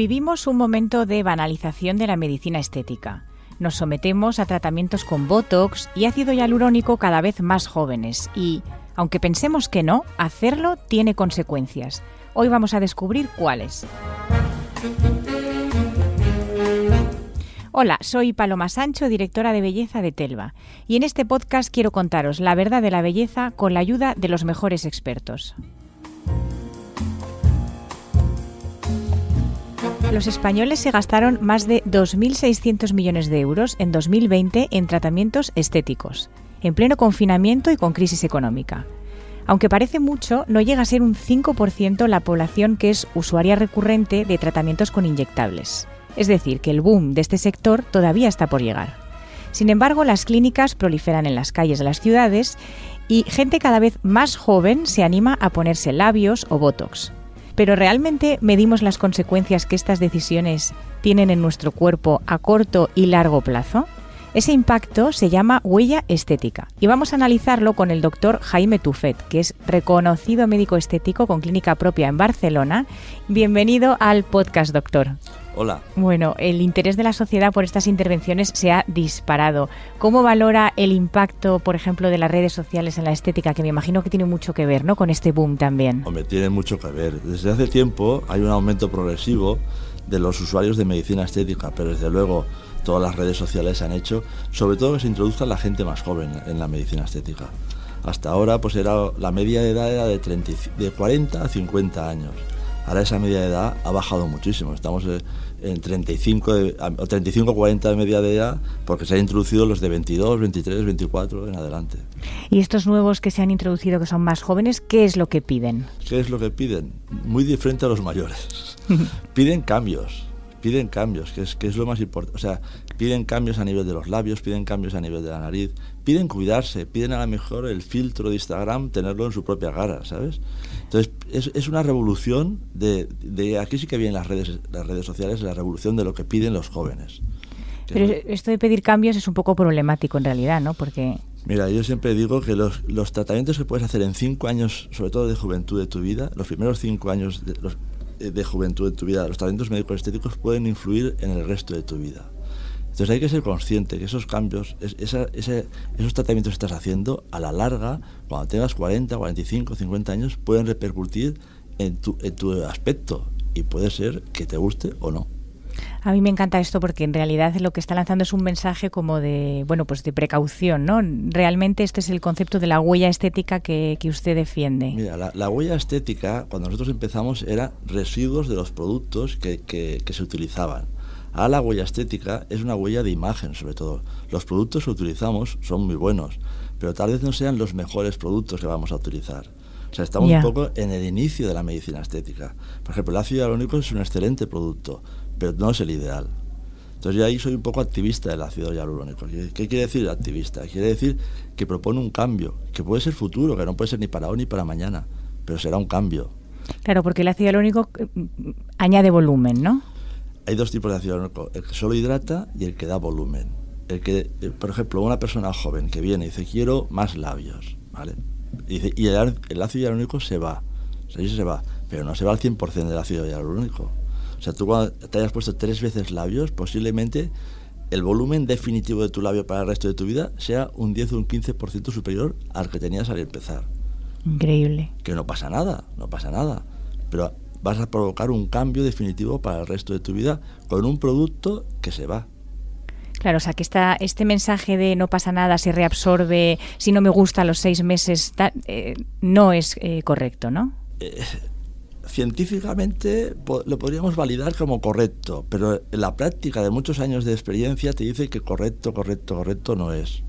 Vivimos un momento de banalización de la medicina estética. Nos sometemos a tratamientos con Botox y ácido hialurónico cada vez más jóvenes y, aunque pensemos que no, hacerlo tiene consecuencias. Hoy vamos a descubrir cuáles. Hola, soy Paloma Sancho, directora de belleza de Telva, y en este podcast quiero contaros la verdad de la belleza con la ayuda de los mejores expertos. Los españoles se gastaron más de 2.600 millones de euros en 2020 en tratamientos estéticos, en pleno confinamiento y con crisis económica. Aunque parece mucho, no llega a ser un 5% la población que es usuaria recurrente de tratamientos con inyectables. Es decir, que el boom de este sector todavía está por llegar. Sin embargo, las clínicas proliferan en las calles de las ciudades y gente cada vez más joven se anima a ponerse labios o botox. Pero ¿realmente medimos las consecuencias que estas decisiones tienen en nuestro cuerpo a corto y largo plazo? Ese impacto se llama huella estética y vamos a analizarlo con el doctor Jaime Tufet, que es reconocido médico estético con clínica propia en Barcelona. Bienvenido al podcast, doctor. Hola. Bueno, el interés de la sociedad por estas intervenciones se ha disparado. ¿Cómo valora el impacto, por ejemplo, de las redes sociales en la estética, que me imagino que tiene mucho que ver, ¿no? Con este boom también. Hombre, tiene mucho que ver. Desde hace tiempo hay un aumento progresivo de los usuarios de medicina estética, pero desde luego todas las redes sociales han hecho, sobre todo que se introduzca la gente más joven en la medicina estética. Hasta ahora, pues era la media de edad era de, 30, de 40 a 50 años. Ahora esa media de edad ha bajado muchísimo. Estamos eh, en 35 o 35 40 de media de edad porque se han introducido los de 22, 23, 24 en adelante. ¿Y estos nuevos que se han introducido que son más jóvenes, qué es lo que piden? ¿Qué es lo que piden? Muy diferente a los mayores. piden cambios, piden cambios, que es, que es lo más importante. O sea, piden cambios a nivel de los labios, piden cambios a nivel de la nariz, piden cuidarse, piden a lo mejor el filtro de Instagram tenerlo en su propia cara, ¿sabes? Entonces, es, es una revolución de, de, Aquí sí que vienen las redes, las redes sociales, la revolución de lo que piden los jóvenes. Pero esto de pedir cambios es un poco problemático en realidad, ¿no? Porque... Mira, yo siempre digo que los, los tratamientos que puedes hacer en cinco años, sobre todo de juventud de tu vida, los primeros cinco años de, los, de juventud de tu vida, los tratamientos médicos estéticos pueden influir en el resto de tu vida. Entonces hay que ser consciente que esos cambios, esa, ese, esos tratamientos que estás haciendo, a la larga, cuando tengas 40, 45, 50 años, pueden repercutir en tu, en tu aspecto y puede ser que te guste o no. A mí me encanta esto porque en realidad lo que está lanzando es un mensaje como de, bueno, pues de precaución, ¿no? Realmente este es el concepto de la huella estética que, que usted defiende. Mira, la, la, huella estética, cuando nosotros empezamos, era residuos de los productos que, que, que se utilizaban. Ahora la huella estética es una huella de imagen, sobre todo. Los productos que utilizamos son muy buenos, pero tal vez no sean los mejores productos que vamos a utilizar. O sea, estamos yeah. un poco en el inicio de la medicina estética. Por ejemplo, el ácido hialurónico es un excelente producto, pero no es el ideal. Entonces yo ahí soy un poco activista del ácido hialurónico. ¿Qué quiere decir activista? Quiere decir que propone un cambio, que puede ser futuro, que no puede ser ni para hoy ni para mañana, pero será un cambio. Claro, porque el ácido hialurónico añade volumen, ¿no? Hay dos tipos de ácido hialurónico, el que solo hidrata y el que da volumen. El que, por ejemplo, una persona joven que viene y dice, quiero más labios, ¿vale? Y, dice, y el, el, ácido hialurónico se va, o sea, se va, pero no se va al 100% del ácido hialurónico. O sea, tú cuando te hayas puesto tres veces labios, posiblemente el volumen definitivo de tu labio para el resto de tu vida sea un 10 o un 15% superior al que tenías al empezar. Increíble. Que no pasa nada, no pasa nada. Pero vas a provocar un cambio definitivo para el resto de tu vida con un producto que se va. Claro, o sea, que esta, este mensaje de no pasa nada, se reabsorbe, si no me gusta a los seis meses, ta, eh, no es eh, correcto, ¿no? Eh, científicamente lo podríamos validar como correcto, pero la práctica de muchos años de experiencia te dice que correcto, correcto, correcto no es.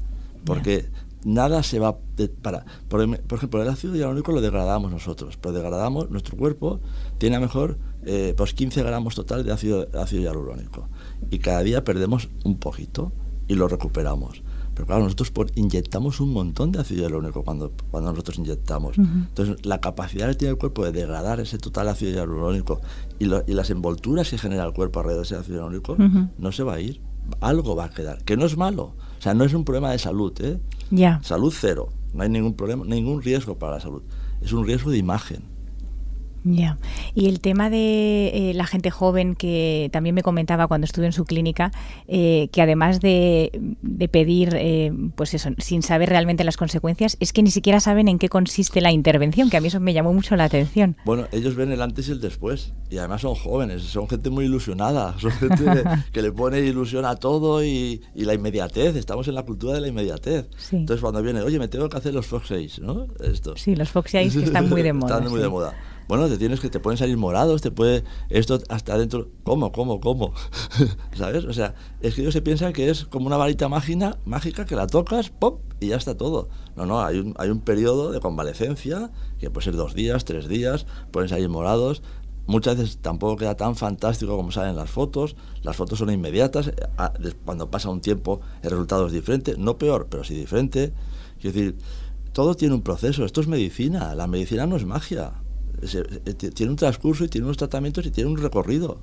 Porque nada se va para por, ejemplo el ácido hialurónico lo degradamos nosotros pero degradamos nuestro cuerpo tiene a mejor eh, pues 15 gramos total de ácido ácido hialurónico. Y cada día perdemos un poquito y lo recuperamos. Pero claro nosotros inyectamos un montón de ácido hialurónico cuando cuando nosotros inyectamos. Entonces la capacidad que tiene el cuerpo de degradar ese total ácido hialurónico y, y las envolturas que genera el cuerpo alrededor de ese ácido hialurónico no se va a ir algo va a quedar que no es malo o sea no es un problema de salud ¿eh? Salud cero. No hay ningún problema, ningún riesgo para la salud. Es un riesgo de imagen. Ya. Y el tema de eh, la gente joven que también me comentaba cuando estuve en su clínica, eh, que además de, pedir, eh, pues eso, sin saber realmente las consecuencias, es que ni siquiera saben en qué consiste la intervención, que a mí eso me llamó mucho la atención. Bueno, ellos ven el antes y el después, y además son jóvenes, son gente muy ilusionada, son gente que, le pone ilusión a todo y, la inmediatez, estamos en la cultura de la inmediatez. Entonces cuando viene, oye, me tengo que hacer los Fox 6, ¿no? Esto. Sí, los Fox 6 que están muy de moda. están muy de moda bueno, te tienes que te pueden salir morados, te puede esto hasta adentro, ¿cómo, cómo, cómo? ¿Sabes? O sea, es que ellos se piensan que es como una varita mágica, mágica que la tocas, pop, y ya está todo. No, no, hay un, hay un periodo de convalecencia, que puede ser dos días, tres días, pueden salir morados, muchas veces tampoco queda tan fantástico como salen las fotos. Las fotos son inmediatas. Cuando pasa un tiempo, el resultado es diferente. No peor, pero sí diferente. Es decir, todo tiene un proceso. Esto es medicina. La medicina no es magia. Eh, tiene un transcurso y tiene unos tratamientos y tiene un recorrido.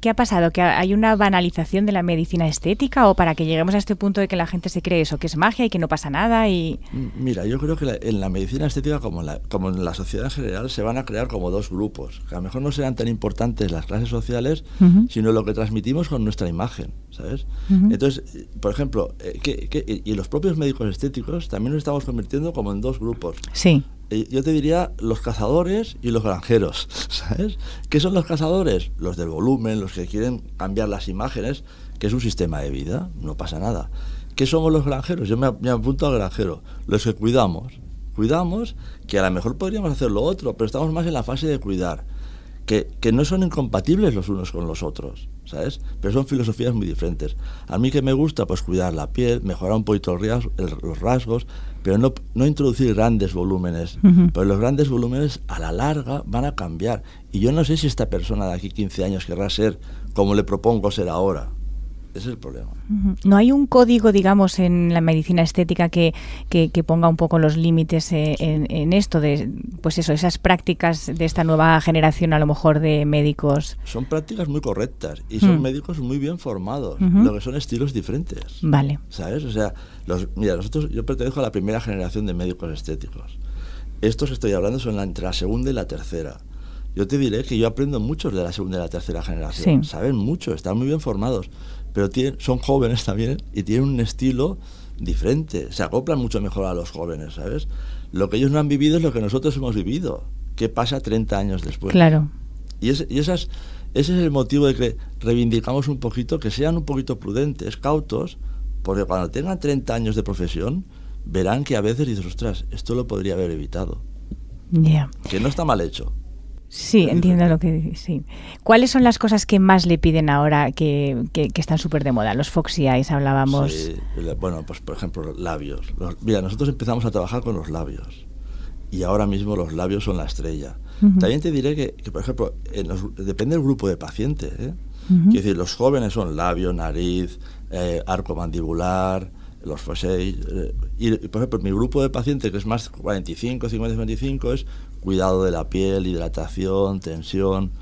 ¿Qué ha pasado? ¿Que hay una banalización de la medicina estética o para que lleguemos a este punto de que la gente se cree eso, que es magia y que no pasa nada? y Mira, yo creo que en la medicina estética, como en, la, como en la sociedad en general, se van a crear como dos grupos, que a lo mejor no serán tan importantes las clases sociales, sino lo que transmitimos con nuestra imagen, ¿sabes? Entonces, por ejemplo, eh, y los propios médicos estéticos también nos estamos convirtiendo como en dos grupos. Sí yo te diría los cazadores y los granjeros, ¿sabes? ¿Qué son los cazadores? Los del volumen, los que quieren cambiar las imágenes, que es un sistema de vida, no pasa nada. ¿Qué somos los granjeros? Yo me, me apunto al granjero, los que cuidamos. Cuidamos, que a lo mejor podríamos hacer lo otro, pero estamos más en la fase de cuidar que, no son incompatibles los unos con los otros, ¿sabes? Pero son filosofías muy diferentes. A mí que me gusta, pues cuidar la piel, mejorar un poquito los rasgos, pero no, no introducir grandes volúmenes. Pero los grandes volúmenes a la larga van a cambiar. Y yo no sé si esta persona de aquí 15 años querrá ser como le propongo ser ahora. Ese es el problema. ¿No hay un código, digamos, en la medicina estética que, que, ponga un poco los límites eh, en, esto de, pues eso, esas prácticas de esta nueva generación, a lo mejor, de médicos? Son prácticas muy correctas y son médicos muy bien formados, lo que son estilos diferentes. Vale. ¿Sabes? O sea, los, mira, nosotros, yo pertenezco a la primera generación de médicos estéticos. Estos que estoy hablando son entre la segunda y la tercera. Yo te diré que yo aprendo muchos de la segunda y la tercera generación. Saben mucho, están muy bien formados pero son jóvenes también y tienen un estilo diferente, se acoplan mucho mejor a los jóvenes, ¿sabes? Lo que ellos no han vivido es lo que nosotros hemos vivido. ¿Qué pasa 30 años después? Claro. Y, y esas, ese es el motivo de que reivindicamos un poquito, que sean un poquito prudentes, cautos, porque cuando tengan 30 años de profesión, verán que a veces dices, ostras, esto lo podría haber evitado. Que no está mal hecho. Sí, entiendo lo que dices. Sí. ¿Cuáles son las cosas que más le piden ahora que, que, están súper de moda? Los Foxy Eyes hablábamos. Sí, bueno, pues por ejemplo, labios. mira, nosotros empezamos a trabajar con los labios y ahora mismo los labios son la estrella. También te diré que, por ejemplo, depende del grupo de pacientes. ¿eh? Quiero decir, los jóvenes son labio, nariz, eh, arco mandibular, los foséis. Eh, y, por ejemplo, mi grupo de pacientes, que es más 45, 50, 55, es cuidado de la piel, hidratación, tensión.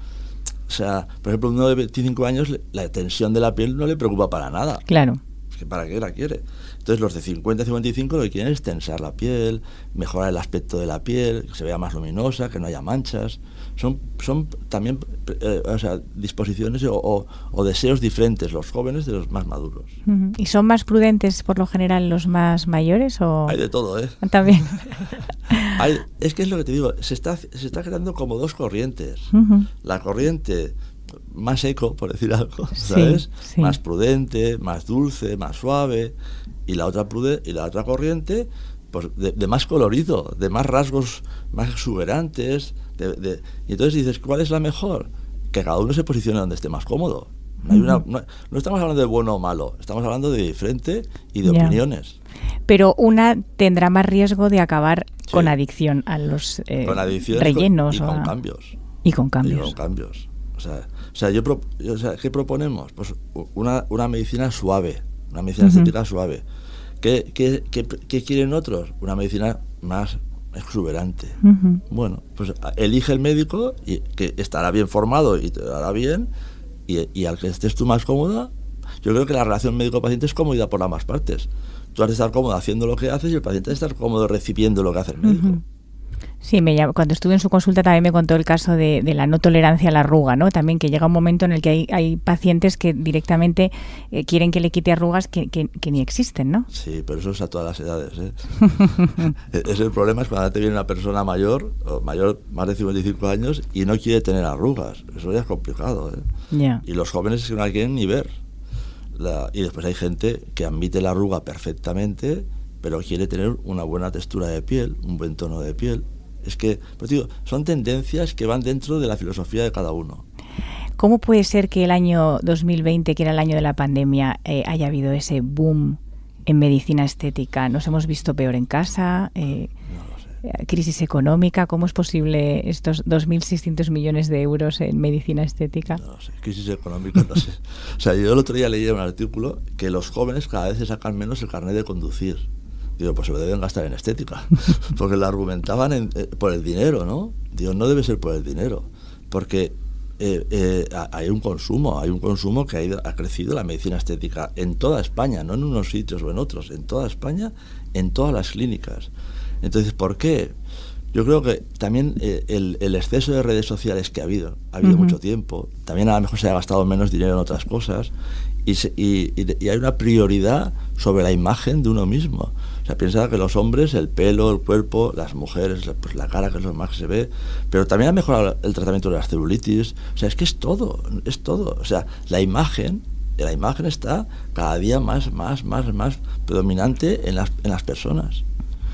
O sea, por ejemplo, uno de 25 años, la tensión de la piel no le preocupa para nada. Claro. ¿Para qué la quiere? Entonces, los de 50 y 55 lo que quieren es tensar la piel, mejorar el aspecto de la piel, que se vea más luminosa, que no haya manchas son, son también eh, o sea, disposiciones o, deseos diferentes los jóvenes de los más maduros. ¿Y son más prudentes por lo general los más mayores? O... Hay de todo, ¿eh? También. es que es lo que te digo, se está, se está creando como dos corrientes. La corriente más eco, por decir algo, ¿sabes? Más prudente, más dulce, más suave, y la otra, prude y la otra corriente pues, de, más colorido, de más rasgos más exuberantes. Y entonces dices, ¿cuál es la mejor? Que cada uno se posicione donde esté más cómodo. no, estamos hablando de bueno o malo, estamos hablando de diferente y de opiniones. Pero una tendrá más riesgo de acabar con adicción a los eh, rellenos. Y con, cambios. Y con cambios. con cambios. O sea, o sea, yo, o sea, ¿qué proponemos? Pues una, una medicina suave, una medicina estética suave. ¿Qué, qué, qué, quieren otros? Una medicina más exuberante. Bueno, pues elige el médico y que estará bien formado y te dará bien y, y, al que estés tú más cómoda, yo creo que la relación médico-paciente es comodidad por ambas partes. Tú has de estar cómodo haciendo lo que haces y el paciente ha de estar cómodo recibiendo lo que hace el médico. Sí, me, cuando estuve en su consulta también me contó el caso de, la no tolerancia a la arruga, ¿no? También que llega un momento en el que hay, pacientes que directamente eh, quieren que le quite arrugas que, ni existen, ¿no? Sí, pero eso es a todas las edades, ¿eh? es el problema es cuando te viene una persona mayor, o mayor, más de 55 años, y no quiere tener arrugas. Eso ya es complicado, ¿eh? Y los jóvenes es que no la quieren ni ver. y después hay gente que admite la arruga perfectamente, pero quiere tener una buena textura de piel, un buen tono de piel es que, pues digo, son tendencias que van dentro de la filosofía de cada uno. ¿Cómo puede ser que el año 2020, que era el año de la pandemia, eh, haya habido ese boom en medicina estética? ¿Nos hemos visto peor en casa? Eh, ¿Crisis económica? ¿Cómo es posible estos 2.600 millones de euros en medicina estética? No sé, crisis económica no sé. O sea, yo el otro día leí un artículo que los jóvenes cada vez se sacan menos el carnet de conducir. Digo, pues se lo deben gastar en estética, porque lo argumentaban eh, por el dinero, ¿no? Digo, no debe ser por el dinero, porque eh, eh, hay un consumo, hay un consumo que ha, ido, ha crecido la medicina estética en toda España, no en unos sitios o en otros, en toda España, en todas las clínicas. Entonces, ¿por qué? Yo creo que también el, exceso de redes sociales que ha habido, ha habido mucho tiempo, también a lo mejor se ha gastado menos dinero en otras cosas y, y hay una prioridad sobre la imagen de uno mismo. O sea, piensa que los hombres, el pelo, el cuerpo, las mujeres, pues la cara, que es lo más que se ve, pero también ha mejorado el tratamiento de las celulitis. O sea, es que es todo, es todo. O sea, la imagen, la imagen está cada día más, más, más, más predominante en las, en las personas.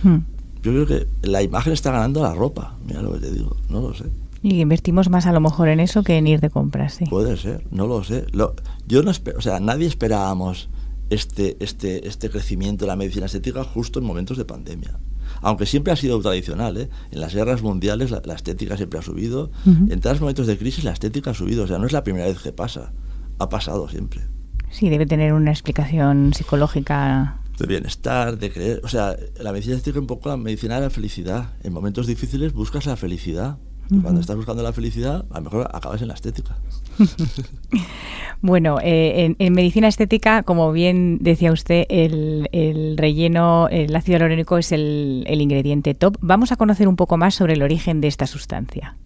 Hmm. Yo creo que la imagen está ganando la ropa, mira lo que te digo, no lo sé. Y invertimos más a lo mejor en eso que en ir de compras, sí. Puede ser, no lo sé. Lo, yo no espero, o sea, nadie esperábamos este, este, este crecimiento de la medicina estética justo en momentos de pandemia. Aunque siempre ha sido tradicional, ¿eh? en las guerras mundiales la, estética siempre ha subido, en todos los momentos de crisis la estética ha subido, o sea, no es la primera vez que pasa, ha pasado siempre. Sí, debe tener una explicación psicológica. De bienestar, de creer, o sea, la medicina estética es un poco la medicina de la felicidad. En momentos difíciles buscas la felicidad. Y cuando estás buscando la felicidad, a lo mejor acabas en la estética. bueno, eh, en, medicina estética, como bien decía usted, el, relleno, el ácido hialurónico es el, el ingrediente top. Vamos a conocer un poco más sobre el origen de esta sustancia.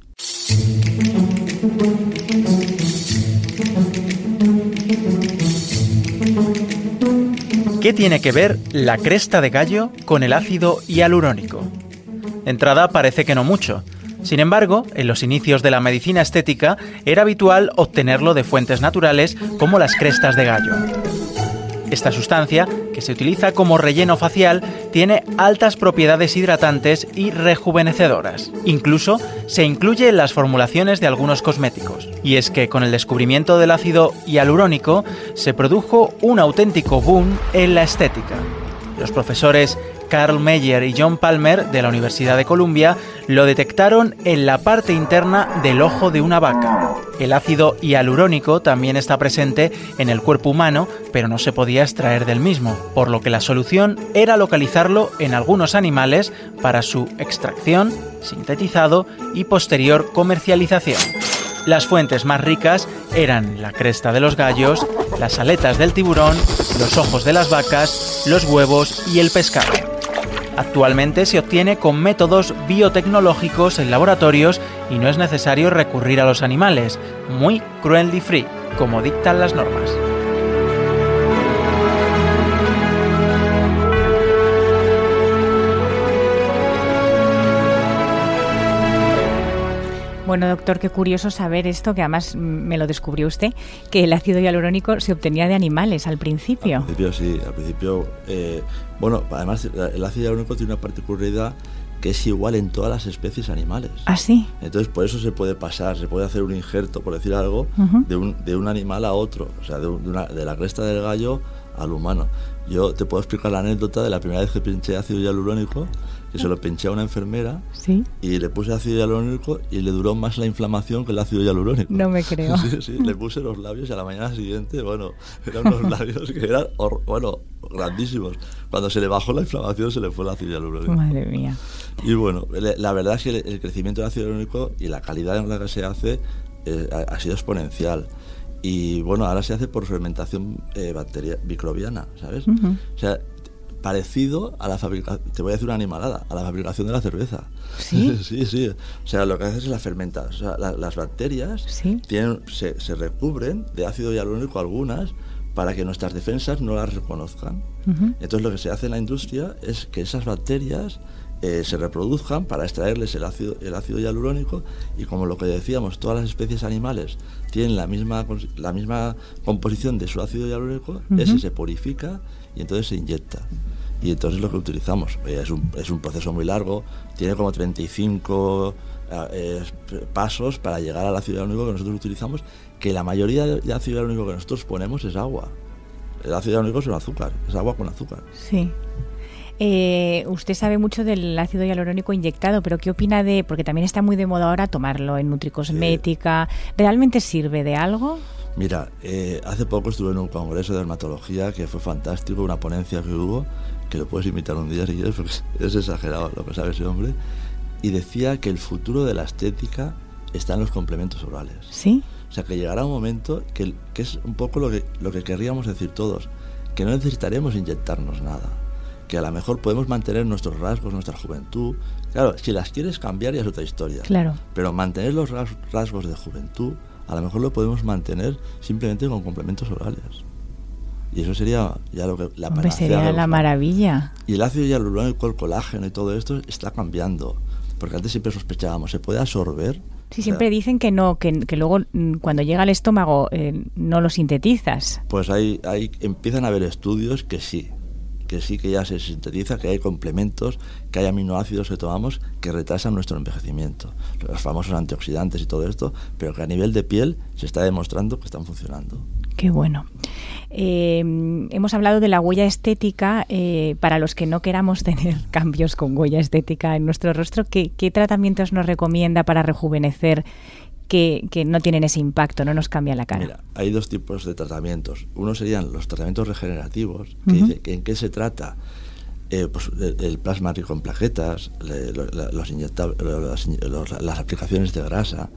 ¿Qué tiene que ver la cresta de gallo con el ácido hialurónico? De entrada parece que no mucho, sin embargo, en los inicios de la medicina estética era habitual obtenerlo de fuentes naturales como las crestas de gallo. Esta sustancia, que se utiliza como relleno facial, tiene altas propiedades hidratantes y rejuvenecedoras. Incluso se incluye en las formulaciones de algunos cosméticos. Y es que con el descubrimiento del ácido hialurónico se produjo un auténtico boom en la estética. Los profesores Carl Meyer y John Palmer de la Universidad de Columbia lo detectaron en la parte interna del ojo de una vaca. El ácido hialurónico también está presente en el cuerpo humano, pero no se podía extraer del mismo, por lo que la solución era localizarlo en algunos animales para su extracción, sintetizado y posterior comercialización. Las fuentes más ricas eran la cresta de los gallos, las aletas del tiburón, los ojos de las vacas, los huevos y el pescado. Actualmente se obtiene con métodos biotecnológicos en laboratorios y no es necesario recurrir a los animales, muy cruelty free, como dictan las normas. Bueno, doctor, qué curioso saber esto, que además me lo descubrió usted, que el ácido hialurónico se obtenía de animales al principio. Al principio sí, al principio, eh, bueno, además el ácido hialurónico tiene una particularidad que es igual en todas las especies animales. ¿Ah, sí? Entonces, por eso se puede pasar, se puede hacer un injerto, por decir algo, de, un, de, un, animal a otro, o sea, de, una, de, la cresta del gallo al humano. Yo te puedo explicar la anécdota de la primera vez que pinché ácido hialurónico, que se lo pinché a una enfermera ¿Sí? y le puse ácido hialurónico y le duró más la inflamación que el ácido hialurónico. No me creo. Sí, sí, le puse los labios y a la mañana siguiente, bueno, eran unos labios que eran, bueno, grandísimos. Cuando se le bajó la inflamación se le fue el ácido hialurónico. Madre mía. Y bueno, la verdad es que el crecimiento del ácido hialurónico y la calidad en la que se hace eh, ha sido exponencial. Y bueno, ahora se hace por fermentación eh, bacteria, microbiana, ¿sabes? O sea, parecido a la fabricación, te voy a decir una animalada, a la fabricación de la cerveza. Sí, sí, sí. O sea, lo que haces es la fermentación. O sea, las bacterias tienen, se, se, recubren de ácido hialurónico algunas para que nuestras defensas no las reconozcan. Entonces lo que se hace en la industria es que esas bacterias eh, se reproduzcan para extraerles el ácido, el ácido hialurónico y como lo que decíamos, todas las especies animales tienen la misma, la misma composición de su ácido hialurónico, ese se purifica y entonces se inyecta. Y entonces lo que utilizamos es, un, es un proceso muy largo, tiene como 35 eh, pasos para llegar al ácido hialurónico que nosotros utilizamos, que la mayoría de ácido hialurónico que nosotros ponemos es agua. El ácido hialurónico es un azúcar, es agua con azúcar. Sí. Eh, usted sabe mucho del ácido hialurónico inyectado, pero ¿qué opina de, porque también está muy de moda ahora tomarlo en nutricosmética, ¿realmente sirve de algo? Mira, eh, hace poco estuve en un congreso de dermatología que fue fantástico, una ponencia que hubo, que lo puedes invitar un día si quieres, porque es exagerado lo que sabe ese hombre, y decía que el futuro de la estética está en los complementos orales. ¿Sí? O sea, que llegará un momento que, que es un poco lo que, lo que querríamos decir todos, que no necesitaremos inyectarnos nada que a lo mejor podemos mantener nuestros rasgos, nuestra juventud. Claro, si las quieres cambiar ya es otra historia. Claro. Pero mantener los rasgos de juventud, a lo mejor lo podemos mantener simplemente con complementos orales. Y eso sería ya lo que la Hombre, sería la maravilla. Y el ácido hialurónico, el colágeno y todo esto está cambiando. Porque antes siempre sospechábamos, ¿se puede absorber? Sí, siempre dicen que no, que, que, luego mm, cuando llega al estómago eh, no lo sintetizas. Pues hay, hay, empiezan a haber estudios que sí, que sí que ya se sintetiza, que hay complementos, que hay aminoácidos que tomamos que retrasan nuestro envejecimiento, los famosos antioxidantes y todo esto, pero que a nivel de piel se está demostrando que están funcionando. Qué bueno. Eh, hemos hablado de la huella estética. Eh, para los que no queramos tener cambios con huella estética en nuestro rostro, ¿qué, ¿qué, tratamientos nos recomienda para rejuvenecer que, que, no tienen ese impacto, no nos cambia la cara. Mira, hay dos tipos de tratamientos. Uno serían los tratamientos regenerativos, que dice que en qué se trata eh, pues, el, plasma rico en plaquetas, los las aplicaciones de grasa.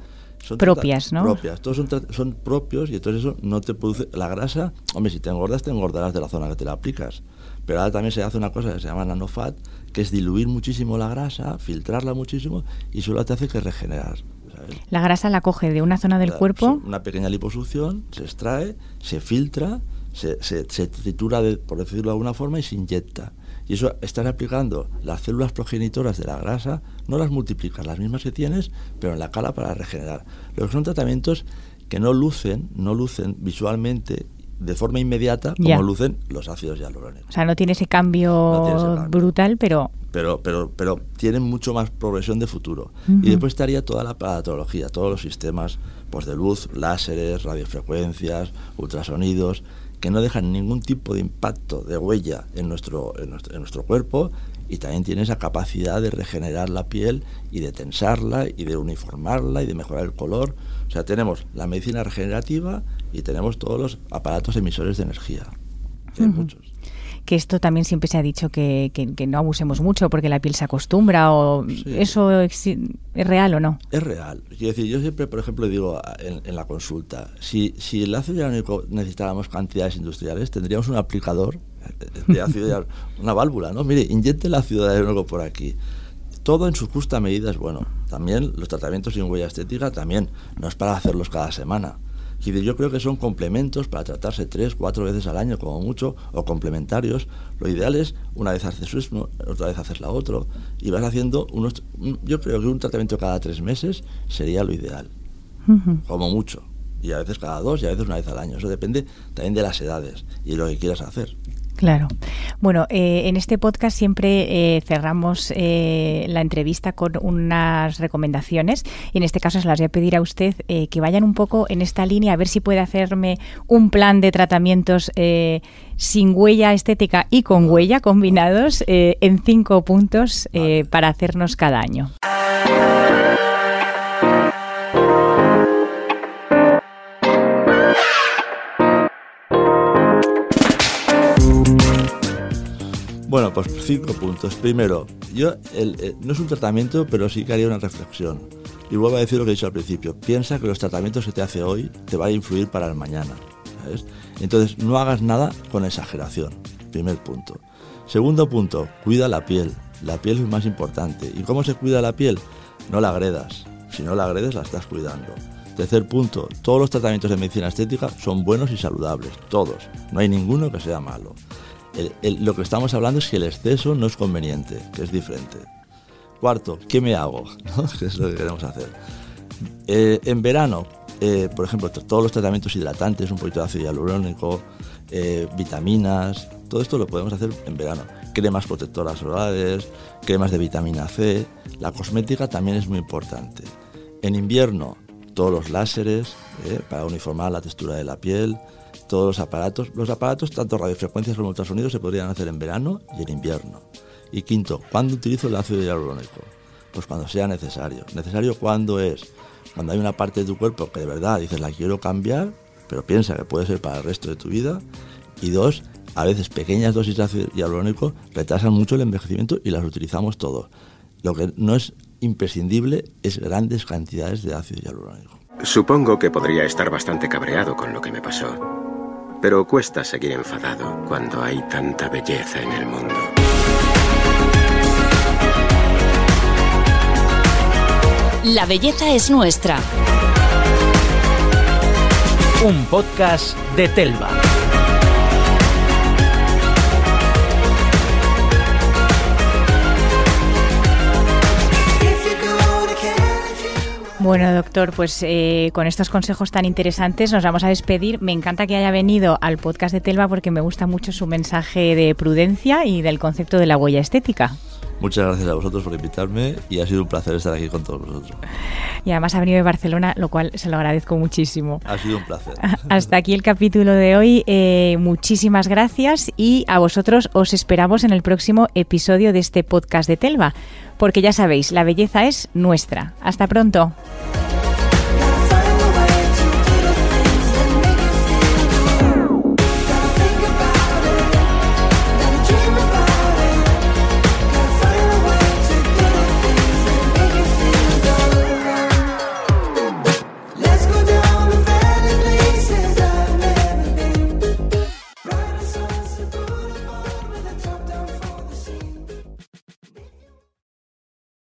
Son propias, ¿no? Propias, todos son, son propios y entonces eso no te produce. La grasa, hombre, si te engordas, te engordarás de la zona que te la aplicas. Pero ahora también se hace una cosa que se llama nanofat, que es diluir muchísimo la grasa, filtrarla muchísimo y solo te hace que regenerar. La grasa la coge de una zona del cuerpo. Una pequeña liposucción, se extrae, se filtra, se, se, tritura, por decirlo de alguna forma, y se inyecta. Y eso están aplicando las células progenitoras de la grasa, no las multiplicas, las mismas que tienes, pero en la cara para regenerar. Lo que son tratamientos que no lucen, no lucen visualmente de forma inmediata como lucen los ácidos hialurónicos. O sea, no tiene ese cambio, brutal, pero... Pero, pero, pero tienen mucho más progresión de futuro. Y después estaría toda la paratología, todos los sistemas pues, de luz, láseres, radiofrecuencias, ultrasonidos, que no dejan ningún tipo de impacto, de huella en nuestro, en nuestro, en nuestro cuerpo y también tiene esa capacidad de regenerar la piel y de tensarla y de uniformarla y de mejorar el color. O sea, tenemos la medicina regenerativa y tenemos todos los aparatos emisores de energía. Hay muchos. Que esto también siempre se ha dicho que, que, no abusemos mucho porque la piel se acostumbra o eso es real o no. Es real. Quiero decir, yo siempre, por ejemplo, digo en, en la consulta, si, si el ácido hialurónico necesitáramos cantidades industriales, tendríamos un aplicador de ácido una válvula, ¿no? Mire, inyecte el ácido hialurónico por aquí. Todo en su justa medida es bueno. También los tratamientos sin huella estética también no es para hacerlos cada semana yo creo que son complementos para tratarse tres, cuatro veces al año como mucho, o complementarios. Lo ideal es una vez haces uno, otra vez haces la otra, y vas haciendo unos... Yo creo que un tratamiento cada tres meses sería lo ideal, como mucho. Y a veces cada dos y a veces una vez al año. Eso depende también de las edades y de lo que quieras hacer. Claro. Bueno, eh, en este podcast siempre eh, cerramos eh, la entrevista con unas recomendaciones y en este caso se las voy a pedir a usted que vayan un poco en esta línea a ver si puede hacerme un plan de tratamientos sin huella estética y con huella combinados en cinco puntos para hacernos cada año. Bueno, pues cinco puntos. Primero, yo eh, no es un tratamiento, pero sí que haría una reflexión. Y vuelvo a decir lo que he dicho al principio. Piensa que los tratamientos que te hace hoy te van a influir para el mañana. Entonces, no hagas nada con exageración. Primer punto. Segundo punto, cuida la piel. La piel es más importante. ¿Y cómo se cuida la piel? No la agredas. Si no la agredes, la estás cuidando. Tercer punto, todos los tratamientos de medicina estética son buenos y saludables. Todos. No hay ninguno que sea malo lo que estamos hablando es que el exceso no es conveniente, que es diferente. Cuarto, ¿qué me hago? ¿Qué es lo que queremos hacer? Eh, en verano, eh, por ejemplo, todos los tratamientos hidratantes, un poquito de ácido hialurónico, eh, vitaminas, todo esto lo podemos hacer en verano. Cremas protectoras solares, cremas de vitamina C, la cosmética también es muy importante. En invierno, todos los láseres para uniformar la textura de la piel, todos los aparatos. Los aparatos, tanto radiofrecuencias como ultrasonidos, se podrían hacer en verano y en invierno. Y quinto, ¿cuándo utilizo el ácido hialurónico? Pues cuando sea necesario. ¿Necesario cuándo es? Cuando hay una parte de tu cuerpo que de verdad dices la quiero cambiar, pero piensa que puede ser para el resto de tu vida. Y dos, a veces pequeñas dosis de ácido hialurónico retrasan mucho el envejecimiento y las utilizamos todos. Lo que no es imprescindible es grandes cantidades de ácido hialurónico. Supongo que podría estar bastante cabreado con lo que me pasó. Pero cuesta seguir enfadado cuando hay tanta belleza en el mundo. La belleza es nuestra. Un podcast de Telva. Bueno, doctor, pues eh, con estos consejos tan interesantes nos vamos a despedir. Me encanta que haya venido al podcast de Telva porque me gusta mucho su mensaje de prudencia y del concepto de la huella estética. Muchas gracias a vosotros por invitarme y ha sido un placer estar aquí con todos vosotros. Y además ha venido de Barcelona, lo cual se lo agradezco muchísimo. Ha sido un placer. Hasta aquí el capítulo de hoy. Eh, muchísimas gracias y a vosotros os esperamos en el próximo episodio de este podcast de Telva porque ya sabéis, la belleza es nuestra. Hasta pronto.